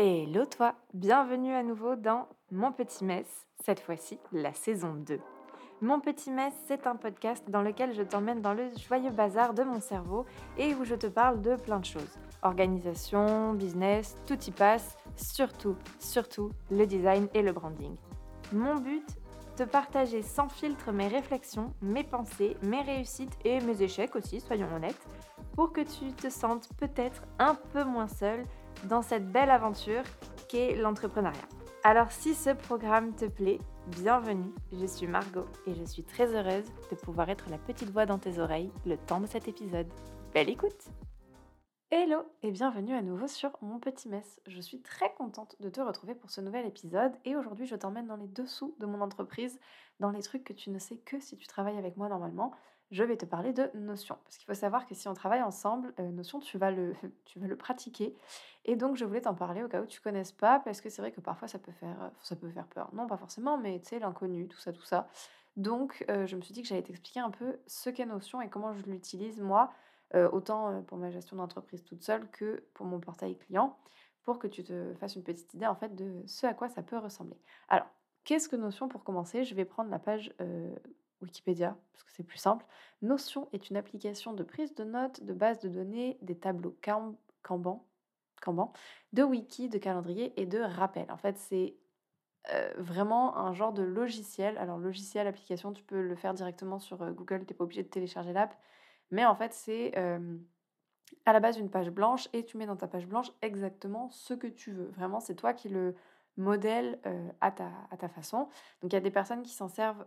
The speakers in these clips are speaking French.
Hello toi, bienvenue à nouveau dans Mon Petit Mess, cette fois-ci la saison 2. Mon Petit Mess, c'est un podcast dans lequel je t'emmène dans le joyeux bazar de mon cerveau et où je te parle de plein de choses. Organisation, business, tout y passe, surtout, surtout le design et le branding. Mon but te partager sans filtre mes réflexions, mes pensées, mes réussites et mes échecs aussi, soyons honnêtes, pour que tu te sentes peut-être un peu moins seul dans cette belle aventure qu'est l'entrepreneuriat. Alors si ce programme te plaît, bienvenue, je suis Margot et je suis très heureuse de pouvoir être la petite voix dans tes oreilles le temps de cet épisode. Belle écoute Hello et bienvenue à nouveau sur mon petit mess. Je suis très contente de te retrouver pour ce nouvel épisode et aujourd'hui je t'emmène dans les dessous de mon entreprise, dans les trucs que tu ne sais que si tu travailles avec moi normalement je vais te parler de Notion. Parce qu'il faut savoir que si on travaille ensemble, euh, Notion, tu vas, le, pratiquer. Et donc, je voulais t'en parler au cas où tu connaisses pas, parce que c'est vrai que parfois, ça peut faire, ça peut faire peur. Non, pas forcément, mais tu sais, l'inconnu, tout ça, tout ça. Donc, euh, je me suis dit que j'allais t'expliquer un peu ce qu'est Notion et comment je l'utilise, moi, euh, autant pour ma gestion d'entreprise toute seule que pour mon portail client, pour que tu te fasses une petite idée, en fait, de ce à quoi ça peut ressembler. Alors, qu'est-ce que Notion pour commencer? Je vais prendre la page Wikipédia, parce que c'est plus simple. Notion est une application de prise de notes, de base de données, des tableaux Kanban, de wiki, de calendrier et de rappel. En fait, c'est euh, vraiment un genre de logiciel. Alors, logiciel, application, tu peux le faire directement sur euh, Google, tu n'es pas obligé de télécharger l'app. Mais en fait, c'est à la base une page blanche et tu mets dans ta page blanche exactement ce que tu veux. Vraiment, c'est toi qui le modèle à, ta, à ta façon. Donc il y a des personnes qui s'en servent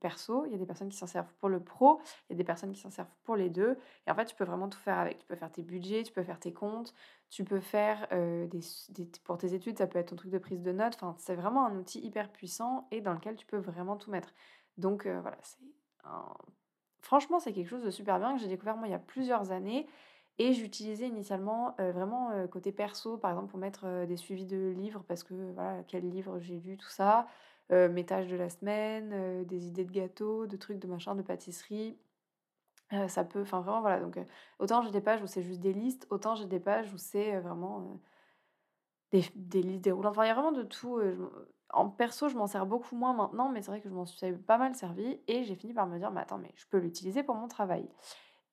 perso, il y a des personnes qui s'en servent pour le pro, il y a des personnes qui s'en servent pour les deux. Et en fait, tu peux vraiment tout faire avec. Tu peux faire tes budgets, tu peux faire tes comptes, tu peux faire des, pour tes études, ça peut être ton truc de prise de notes. Enfin, c'est vraiment un outil hyper puissant et dans lequel tu peux vraiment tout mettre. Donc voilà, c'est franchement, c'est quelque chose de super bien que j'ai découvert moi il y a plusieurs années et j'utilisais initialement vraiment côté perso, par exemple pour mettre des suivis de livres, parce que voilà, quel livre j'ai lu, tout ça, mes tâches de la semaine, des idées de gâteaux, de trucs, de machin, de pâtisserie. ça peut, enfin vraiment voilà, donc autant j'ai des pages où c'est juste des listes, autant j'ai des pages où c'est vraiment des, des, listes. Enfin, il y a vraiment de tout. en perso, je m'en sers beaucoup moins maintenant, mais c'est vrai que je m'en suis pas mal servi et j'ai fini par me dire, mais attends, mais je peux l'utiliser pour mon travail.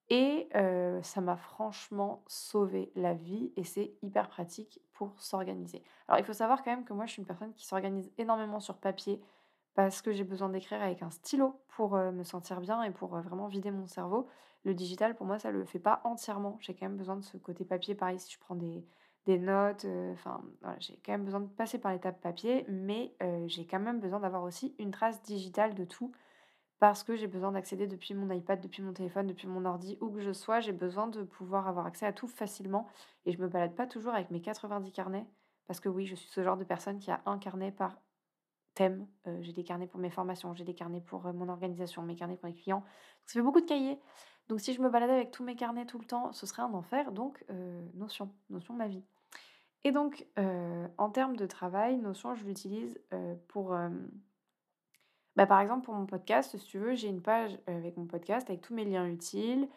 Et ça m'a franchement sauvé la vie et c'est hyper pratique pour s'organiser. Alors il faut savoir quand même que moi je suis une personne qui s'organise énormément sur papier parce que j'ai besoin d'écrire avec un stylo pour me sentir bien et pour vraiment vider mon cerveau. Le digital pour moi ça le fait pas entièrement. J'ai quand même besoin de ce côté papier. Pareil si je prends des, des notes, enfin voilà, j'ai quand même besoin de passer par l'étape papier, mais j'ai quand même besoin d'avoir aussi une trace digitale de tout parce que j'ai besoin d'accéder depuis mon iPad, depuis mon téléphone, depuis mon ordi, où que je sois, j'ai besoin de pouvoir avoir accès à tout facilement. Et je me balade pas toujours avec mes 90 carnets, parce que oui, je suis ce genre de personne qui a un carnet par thème. Euh, j'ai des carnets pour mes formations, j'ai des carnets pour euh, mon organisation, mes carnets pour les clients. ça fait beaucoup de cahiers. Donc si je me baladais avec tous mes carnets tout le temps, ce serait un enfer. Donc euh, Notion, Notion ma vie. Et donc en termes de travail, Notion, je l'utilise pour bah, par exemple, pour mon podcast, si tu veux, j'ai une page avec mon podcast avec tous mes liens utiles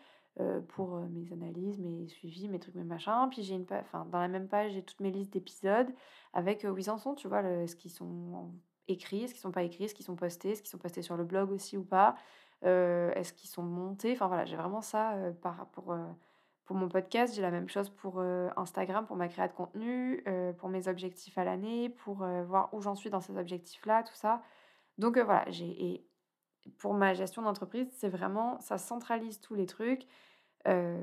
pour mes analyses, mes suivis, mes trucs, mes machins. Puis j'ai une page, enfin, dans la même page, j'ai toutes mes listes d'épisodes avec où ils en sont, tu vois, ce qu'ils sont écrits, ce qu'ils sont pas écrits, ce qu'ils sont postés, ce qu'ils sont postés sur le blog aussi ou pas, est-ce qu'ils sont montés? Enfin voilà, j'ai vraiment ça pour, pour mon podcast. J'ai la même chose pour Instagram, pour ma création de contenu, pour mes objectifs à l'année, pour voir où j'en suis dans ces objectifs-là, tout ça. Donc voilà, j'ai pour ma gestion d'entreprise, c'est vraiment ça centralise tous les trucs,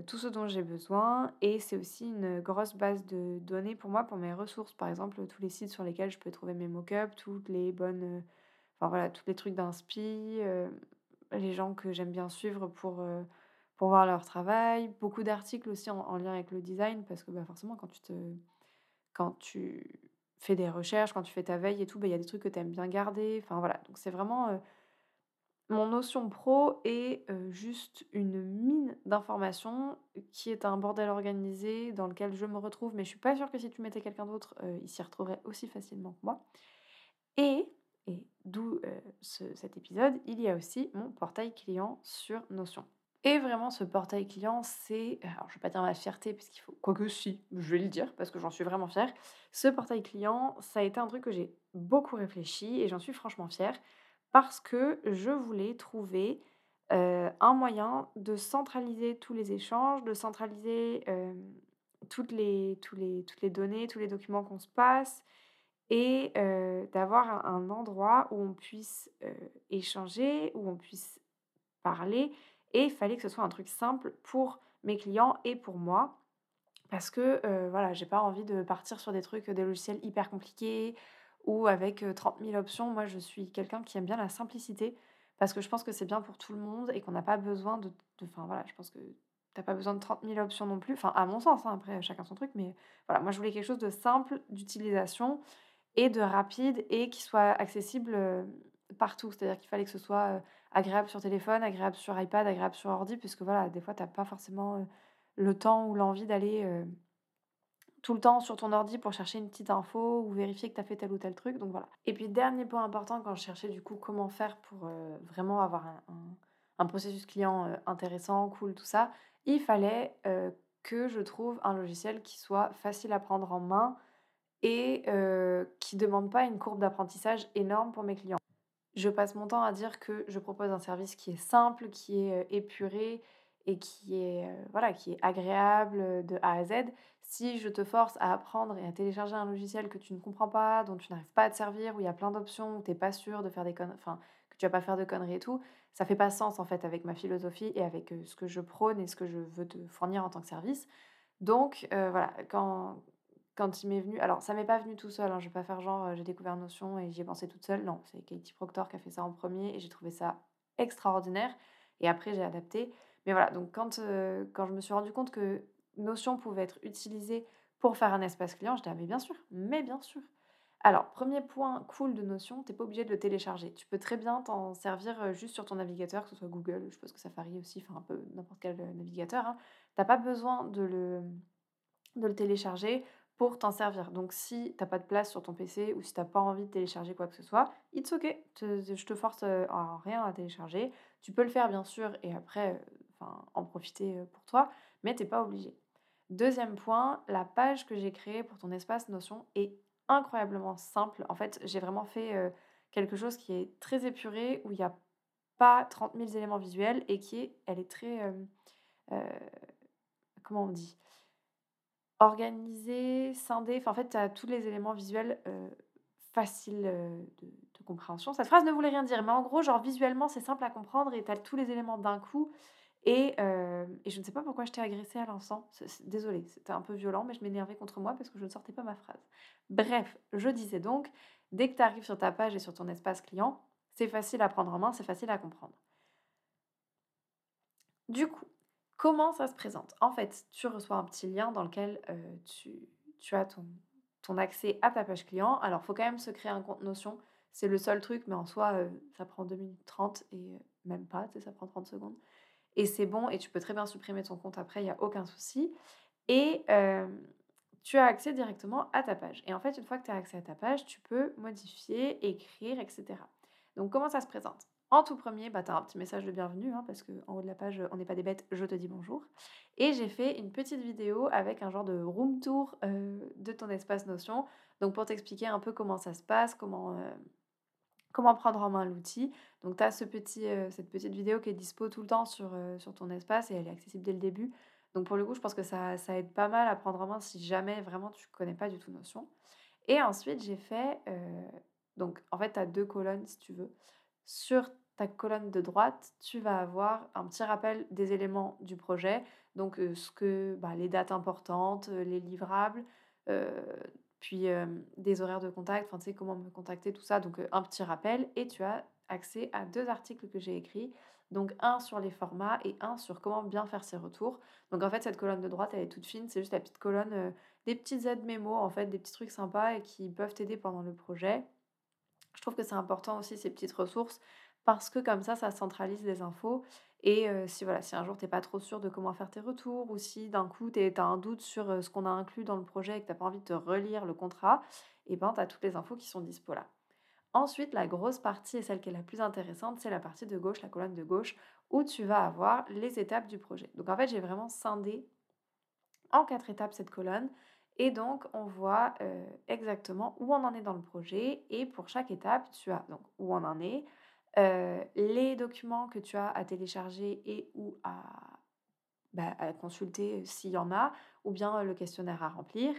tout ce dont j'ai besoin et c'est aussi une grosse base de données pour moi, pour mes ressources. Par exemple, tous les sites sur lesquels je peux trouver mes mock-ups, toutes les bonnes, enfin voilà, tous les trucs d'inspi, les gens que j'aime bien suivre pour, pour voir leur travail, beaucoup d'articles aussi en, lien avec le design parce que bah, forcément quand tu quand tu fais des recherches, quand tu fais ta veille et tout, bah, il y a des trucs que tu aimes bien garder. Enfin voilà, donc c'est vraiment mon notion pro est juste une mine d'informations qui est un bordel organisé dans lequel je me retrouve, mais je suis pas sûre que si tu mettais quelqu'un d'autre, il s'y retrouverait aussi facilement que moi. Et, et d'où cet épisode, il y a aussi mon portail client sur Notion. Et vraiment, ce portail client, c'est, alors je vais pas dire ma fierté, puisqu'il faut, quoique si, je vais le dire, parce que j'en suis vraiment fière. Ce portail client, ça a été un truc que j'ai beaucoup réfléchi et j'en suis franchement fière, parce que je voulais trouver euh, un moyen de centraliser tous les échanges, de centraliser euh, toutes, les, toutes les données, tous les documents qu'on se passe, et euh, d'avoir un, endroit où on puisse euh, échanger, où on puisse parler et il fallait que ce soit un truc simple pour mes clients et pour moi. Parce que euh, voilà, j'ai pas envie de partir sur des trucs, des logiciels hyper compliqués ou avec 30 000 options. Moi, je suis quelqu'un qui aime bien la simplicité parce que je pense que c'est bien pour tout le monde et qu'on n'a pas besoin de. Enfin voilà, je pense que t'as pas besoin de 30 000 options non plus. Enfin, à mon sens, hein, après, chacun son truc. Mais voilà, moi, je voulais quelque chose de simple d'utilisation et de rapide et qui soit accessible partout. C'est-à-dire qu'il fallait que ce soit agréable sur téléphone, agréable sur iPad, agréable sur ordi, puisque voilà, des fois, tu n'as pas forcément le temps ou l'envie d'aller tout le temps sur ton ordi pour chercher une petite info ou vérifier que tu as fait tel ou tel truc. Donc voilà. Et puis, dernier point important, quand je cherchais du coup comment faire pour vraiment avoir un, processus client intéressant, cool, tout ça, il fallait que je trouve un logiciel qui soit facile à prendre en main et qui ne demande pas une courbe d'apprentissage énorme pour mes clients. Je passe mon temps à dire que je propose un service qui est simple, qui est épuré et qui est, voilà, qui est agréable de A à Z. Si je te force à apprendre et à télécharger un logiciel que tu ne comprends pas, dont tu n'arrives pas à te servir, où il y a plein d'options, où tu n'es pas sûr de faire des enfin, que tu vas pas faire de conneries et tout, ça fait pas sens en fait avec ma philosophie et avec ce que je prône et ce que je veux te fournir en tant que service. Donc voilà, quand, quand il m'est venu, alors ça m'est pas venu tout seul, hein, je vais pas faire genre j'ai découvert Notion et j'y ai pensé toute seule. Non, c'est Katie Proctor qui a fait ça en premier et j'ai trouvé ça extraordinaire. Et après j'ai adapté. Mais voilà, donc quand, quand je me suis rendu compte que Notion pouvait être utilisée pour faire un espace client, je disais ah, mais bien sûr, mais bien sûr. Alors, premier point cool de Notion, tu n'es pas obligé de le télécharger. Tu peux très bien t'en servir juste sur ton navigateur, que ce soit Google, je suppose que Safari aussi, enfin un peu n'importe quel navigateur. Hein. Tu n'as pas besoin de le, de le télécharger pour t'en servir. Donc si t'as pas de place sur ton PC ou si t'as pas envie de télécharger quoi que ce soit, it's ok, je te force euh, rien à télécharger. Tu peux le faire bien sûr et après euh, en profiter euh, pour toi, mais t'es pas obligé. Deuxième point, la page que j'ai créée pour ton espace Notion est incroyablement simple. En fait, j'ai vraiment fait quelque chose qui est très épuré, où il n'y a pas 30 000 éléments visuels et qui est, elle est très, comment on dit? Organisé, scindé, en fait, tu as tous les éléments visuels faciles de, compréhension. Cette phrase ne voulait rien dire, mais en gros, genre visuellement, c'est simple à comprendre et tu as tous les éléments d'un coup. Et, et, je ne sais pas pourquoi je t'ai agressé à l'instant. Désolée, c'était un peu violent, mais je m'énervais contre moi parce que je ne sortais pas ma phrase. Bref, je disais donc, dès que tu arrives sur ta page et sur ton espace client, c'est facile à prendre en main, c'est facile à comprendre. Du coup, Comment ça se présente En fait, tu reçois un petit lien dans lequel tu, as ton, accès à ta page client. Alors, faut quand même se créer un compte Notion. C'est le seul truc, mais en soi, ça prend 2 minutes 30 et même pas, ça prend 30 secondes. Et c'est bon, et tu peux très bien supprimer ton compte après, il n'y a aucun souci. Et tu as accès directement à ta page. Et en fait, une fois que tu as accès à ta page, tu peux modifier, écrire, etc. Donc, comment ça se présente? En tout premier, bah, tu as un petit message de bienvenue, hein, parce qu'en haut de la page, on n'est pas des bêtes, je te dis bonjour. Et j'ai fait une petite vidéo avec un genre de room tour euh, de ton espace Notion, donc pour t'expliquer un peu comment ça se passe, comment, euh, comment prendre en main l'outil. Donc tu as ce petit, euh, cette petite vidéo qui est dispo tout le temps sur, sur ton espace et elle est accessible dès le début. Donc pour le coup, je pense que ça, ça aide pas mal à prendre en main si jamais vraiment tu connais pas du tout Notion. Et ensuite, j'ai fait... donc en fait, tu as deux colonnes si tu veux. Sur ta colonne de droite, tu vas avoir un petit rappel des éléments du projet, donc ce que bah, les dates importantes, les livrables, puis des horaires de contact, enfin tu sais comment me contacter, tout ça, donc un petit rappel, et tu as accès à deux articles que j'ai écrits, donc un sur les formats et un sur comment bien faire ses retours. Donc en fait cette colonne de droite elle est toute fine, c'est juste la petite colonne, des petites aides mémo en fait, des petits trucs sympas et qui peuvent t'aider pendant le projet. Je trouve que c'est important aussi ces petites ressources parce que comme ça, ça centralise les infos. Et si, voilà, si un jour tu n'es pas trop sûr de comment faire tes retours ou si d'un coup tu as un doute sur ce qu'on a inclus dans le projet et que tu n'as pas envie de te relire le contrat, et eh ben tu as toutes les infos qui sont dispo là. Ensuite, la grosse partie et celle qui est la plus intéressante, c'est la partie de gauche, la colonne de gauche, où tu vas avoir les étapes du projet. Donc en fait, j'ai vraiment scindé en quatre étapes cette colonne. Et donc, on voit euh, exactement où on en est dans le projet. Et pour chaque étape, tu as donc où on en est, euh, les documents que tu as à télécharger et ou à, bah, consulter s'il y en a, ou bien le questionnaire à remplir.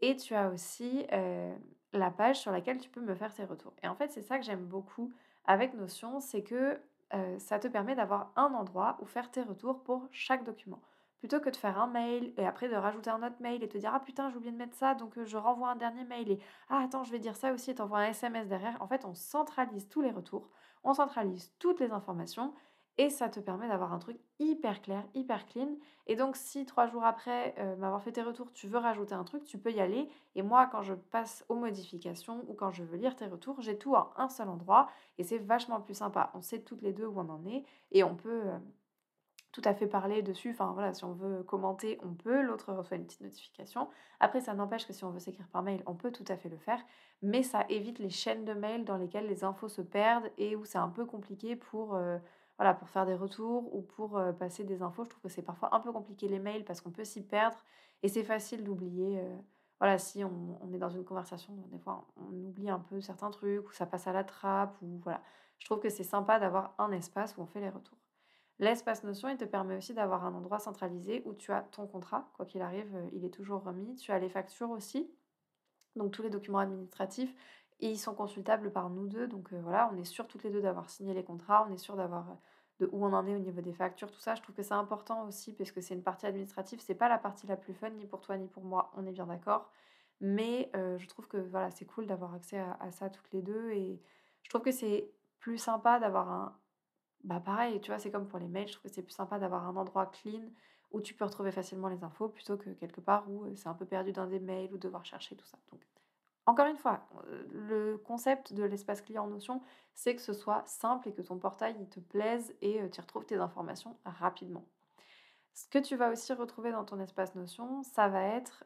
Et tu as aussi euh, la page sur laquelle tu peux me faire tes retours. Et en fait, c'est ça que j'aime beaucoup avec Notion, c'est que ça te permet d'avoir un endroit où faire tes retours pour chaque document plutôt que de faire un mail et après de rajouter un autre mail et te dire ah putain j'ai oublié de mettre ça donc je renvoie un dernier mail et ah attends je vais dire ça aussi et t'envoies un SMS derrière. En fait on centralise tous les retours, on centralise toutes les informations et ça te permet d'avoir un truc hyper clair, hyper clean. Et donc si trois jours après m'avoir fait tes retours tu veux rajouter un truc, tu peux y aller. Et moi quand je passe aux modifications ou quand je veux lire tes retours, j'ai tout en un seul endroit et c'est vachement plus sympa. On sait toutes les deux où on en est et on peut tout à fait parler dessus. Enfin voilà, si on veut commenter, on peut. L'autre reçoit une petite notification. Après, ça n'empêche que si on veut s'écrire par mail, on peut tout à fait le faire. Mais ça évite les chaînes de mails dans lesquelles les infos se perdent et où c'est un peu compliqué pour, euh, voilà, pour faire des retours ou pour euh, passer des infos. Je trouve que c'est parfois un peu compliqué les mails parce qu'on peut s'y perdre et c'est facile d'oublier. Euh, voilà, si on, on, est dans une conversation, des fois on oublie un peu certains trucs ou ça passe à la trappe ou voilà. Je trouve que c'est sympa d'avoir un espace où on fait les retours. L'espace Notion, il te permet aussi d'avoir un endroit centralisé où tu as ton contrat, quoi qu'il arrive, euh, il est toujours remis. Tu as les factures aussi, donc tous les documents administratifs, et ils sont consultables par nous deux. Donc euh, voilà, on est sûr toutes les deux d'avoir signé les contrats, on est sûr d'avoir euh, de où on en est au niveau des factures, tout ça. Je trouve que c'est important aussi parce que c'est une partie administrative, c'est pas la partie la plus fun ni pour toi ni pour moi, on est bien d'accord. Mais je trouve que voilà, c'est cool d'avoir accès à ça toutes les deux et je trouve que c'est plus sympa d'avoir un, bah pareil, tu vois, c'est comme pour les mails, je trouve que c'est plus sympa d'avoir un endroit clean où tu peux retrouver facilement les infos plutôt que quelque part où c'est un peu perdu dans des mails ou devoir chercher tout ça. Donc, encore une fois, le concept de l'espace client en Notion, c'est que ce soit simple et que ton portail il te plaise et tu retrouves tes informations rapidement. Ce que tu vas aussi retrouver dans ton espace Notion, ça va être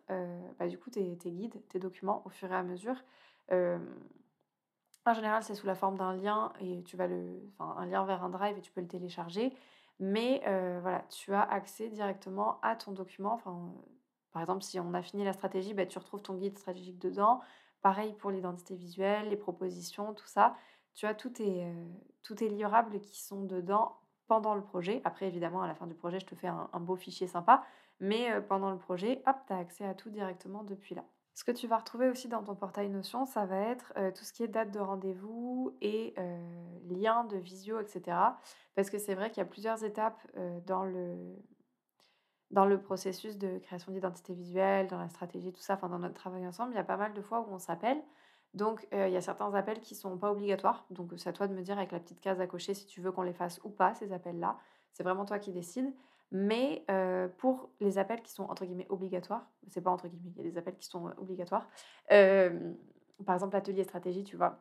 bah, du coup tes, guides, tes documents au fur et à mesure. En général, c'est sous la forme d'un lien et tu vas le, enfin, un lien vers un drive et tu peux le télécharger. Mais euh, voilà, tu as accès directement à ton document. Par exemple, si on a fini la stratégie, bah, tu retrouves ton guide stratégique dedans. Pareil pour l'identité visuelle, les propositions, tout ça. Tu as tous tes, euh, tes livrables qui sont dedans pendant le projet. Après, évidemment, à la fin du projet, je te fais un, beau fichier sympa. Mais euh, pendant le projet, hop, tu as accès à tout directement depuis là. Ce que tu vas retrouver aussi dans ton portail Notion, ça va être tout ce qui est date de rendez-vous et lien de visio, etc. Parce que c'est vrai qu'il y a plusieurs étapes dans, le, dans le processus de création d'identité visuelle, dans la stratégie, tout ça, enfin dans notre travail ensemble. Il y a pas mal de fois où on s'appelle. Donc il y a certains appels qui ne sont pas obligatoires. Donc c'est à toi de me dire avec la petite case à cocher si tu veux qu'on les fasse ou pas, ces appels-là. C'est vraiment toi qui décides. Mais pour les appels qui sont entre guillemets obligatoires, c'est pas entre guillemets, il y a des appels qui sont obligatoires. par exemple, l'atelier stratégie, tu vois,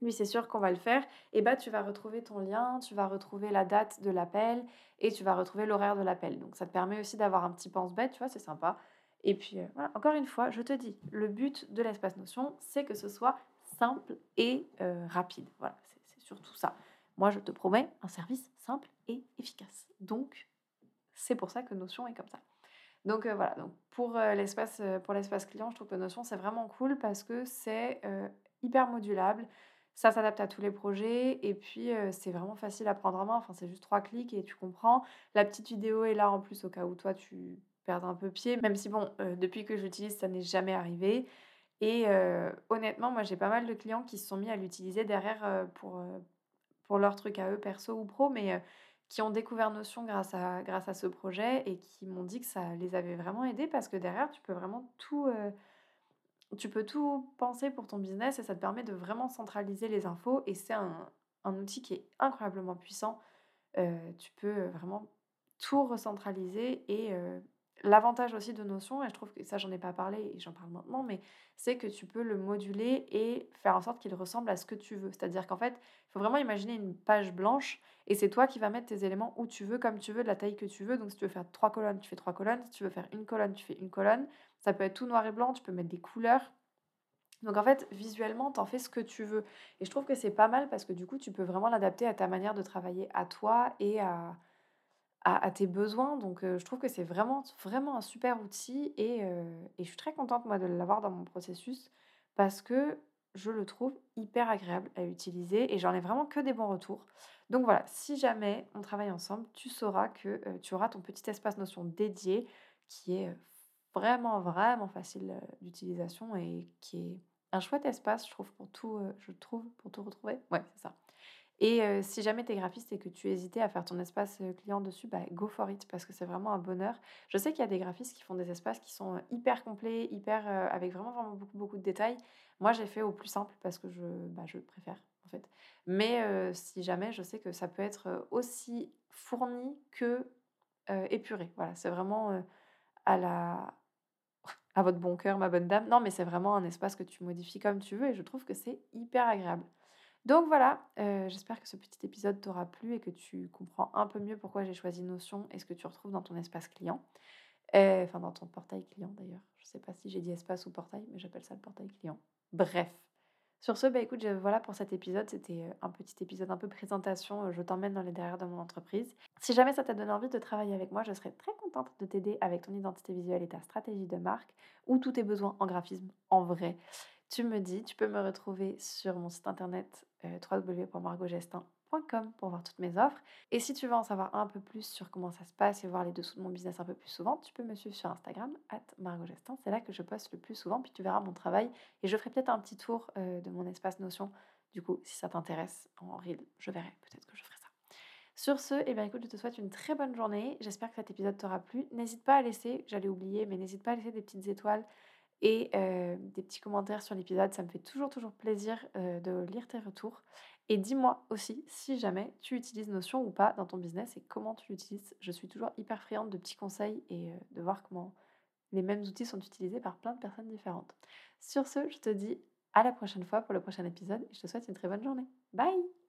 lui c'est sûr qu'on va le faire. Et bah tu vas retrouver ton lien, tu vas retrouver la date de l'appel et tu vas retrouver l'horaire de l'appel. Donc ça te permet aussi d'avoir un petit pense-bête, tu vois, c'est sympa. Et puis voilà, encore une fois, je te dis, le but de l'espace notion, c'est que ce soit simple et rapide. Voilà, c'est surtout ça. Moi, je te promets un service simple et efficace. Donc, c'est pour ça que Notion est comme ça. Donc euh, voilà, donc pour euh, l'espace euh, pour l'espace client, je trouve que Notion c'est vraiment cool parce que c'est hyper modulable, ça s'adapte à tous les projets et puis c'est vraiment facile à prendre en main. Enfin, c'est juste trois clics et tu comprends. La petite vidéo est là en plus au cas où toi tu perds un peu pied, même si bon, depuis que j'utilise, ça n'est jamais arrivé. Et honnêtement, moi j'ai pas mal de clients qui se sont mis à l'utiliser derrière pour, pour leur truc à eux, perso ou pro, mais qui ont découvert Notion grâce à, grâce à ce projet et qui m'ont dit que ça les avait vraiment aidés parce que derrière, tu peux vraiment tout, euh, tu peux tout penser pour ton business et ça te permet de vraiment centraliser les infos et c'est un, un, outil qui est incroyablement puissant. Euh, tu peux vraiment tout recentraliser et euh, L'avantage aussi de Notion, et je trouve que ça j'en ai pas parlé et j'en parle maintenant, mais c'est que tu peux le moduler et faire en sorte qu'il ressemble à ce que tu veux. C'est-à-dire qu'en fait, il faut vraiment imaginer une page blanche et c'est toi qui vas mettre tes éléments où tu veux, comme tu veux, de la taille que tu veux. Donc si tu veux faire trois colonnes, tu fais trois colonnes. Si tu veux faire une colonne, tu fais une colonne. Ça peut être tout noir et blanc, tu peux mettre des couleurs. Donc en fait, visuellement, tu en fais ce que tu veux. Et je trouve que c'est pas mal parce que du coup, tu peux vraiment l'adapter à ta manière de travailler, à toi et à, à, tes besoins. Donc je trouve que c'est vraiment, vraiment un super outil et, et je suis très contente moi de l'avoir dans mon processus parce que je le trouve hyper agréable à utiliser et j'en ai vraiment que des bons retours. Donc voilà, si jamais on travaille ensemble, tu sauras que tu auras ton petit espace Notion dédié qui est vraiment, vraiment facile d'utilisation et qui est un chouette espace, je trouve, pour tout, je trouve, pour tout retrouver. Ouais, c'est ça. Et si jamais tu es graphiste et que tu hésitais à faire ton espace client dessus, bah, go for it parce que c'est vraiment un bonheur. Je sais qu'il y a des graphistes qui font des espaces qui sont hyper complets, hyper avec vraiment, vraiment beaucoup, beaucoup de détails. Moi, j'ai fait au plus simple parce que je, bah, je préfère en fait. Mais si jamais, je sais que ça peut être aussi fourni que épuré. Voilà, c'est vraiment à la à votre bon cœur, ma bonne dame. Non, mais c'est vraiment un espace que tu modifies comme tu veux et je trouve que c'est hyper agréable. Donc voilà, j'espère que ce petit épisode t'aura plu et que tu comprends un peu mieux pourquoi j'ai choisi Notion et ce que tu retrouves dans ton espace client. Enfin, dans ton portail client d'ailleurs. Je ne sais pas si j'ai dit espace ou portail, mais j'appelle ça le portail client. Bref. Sur ce, bah écoute, voilà pour cet épisode. C'était un petit épisode un peu présentation. Je t'emmène dans les derrière de mon entreprise. Si jamais ça t'a donné envie de travailler avec moi, je serais très contente de t'aider avec ton identité visuelle et ta stratégie de marque ou tous tes besoins en graphisme en vrai tu me dis, tu peux me retrouver sur mon site internet euh, pour voir toutes mes offres. Et si tu veux en savoir un peu plus sur comment ça se passe et voir les dessous de mon business un peu plus souvent, tu peux me suivre sur Instagram, at margotgestin. C'est là que je poste le plus souvent, puis tu verras mon travail. Et je ferai peut-être un petit tour euh, de mon espace Notion. Du coup, si ça t'intéresse en reel, je verrai. Peut-être que je ferai ça. Sur ce, eh je te souhaite une très bonne journée. J'espère que cet épisode t'aura plu. N'hésite pas à laisser, j'allais oublier, mais n'hésite pas à laisser des petites étoiles et des petits commentaires sur l'épisode. Ça me fait toujours, toujours plaisir de lire tes retours. Et dis-moi aussi si jamais tu utilises Notion ou pas dans ton business et comment tu l'utilises. Je suis toujours hyper friande de petits conseils et de voir comment les mêmes outils sont utilisés par plein de personnes différentes. Sur ce, je te dis à la prochaine fois pour le prochain épisode et je te souhaite une très bonne journée. Bye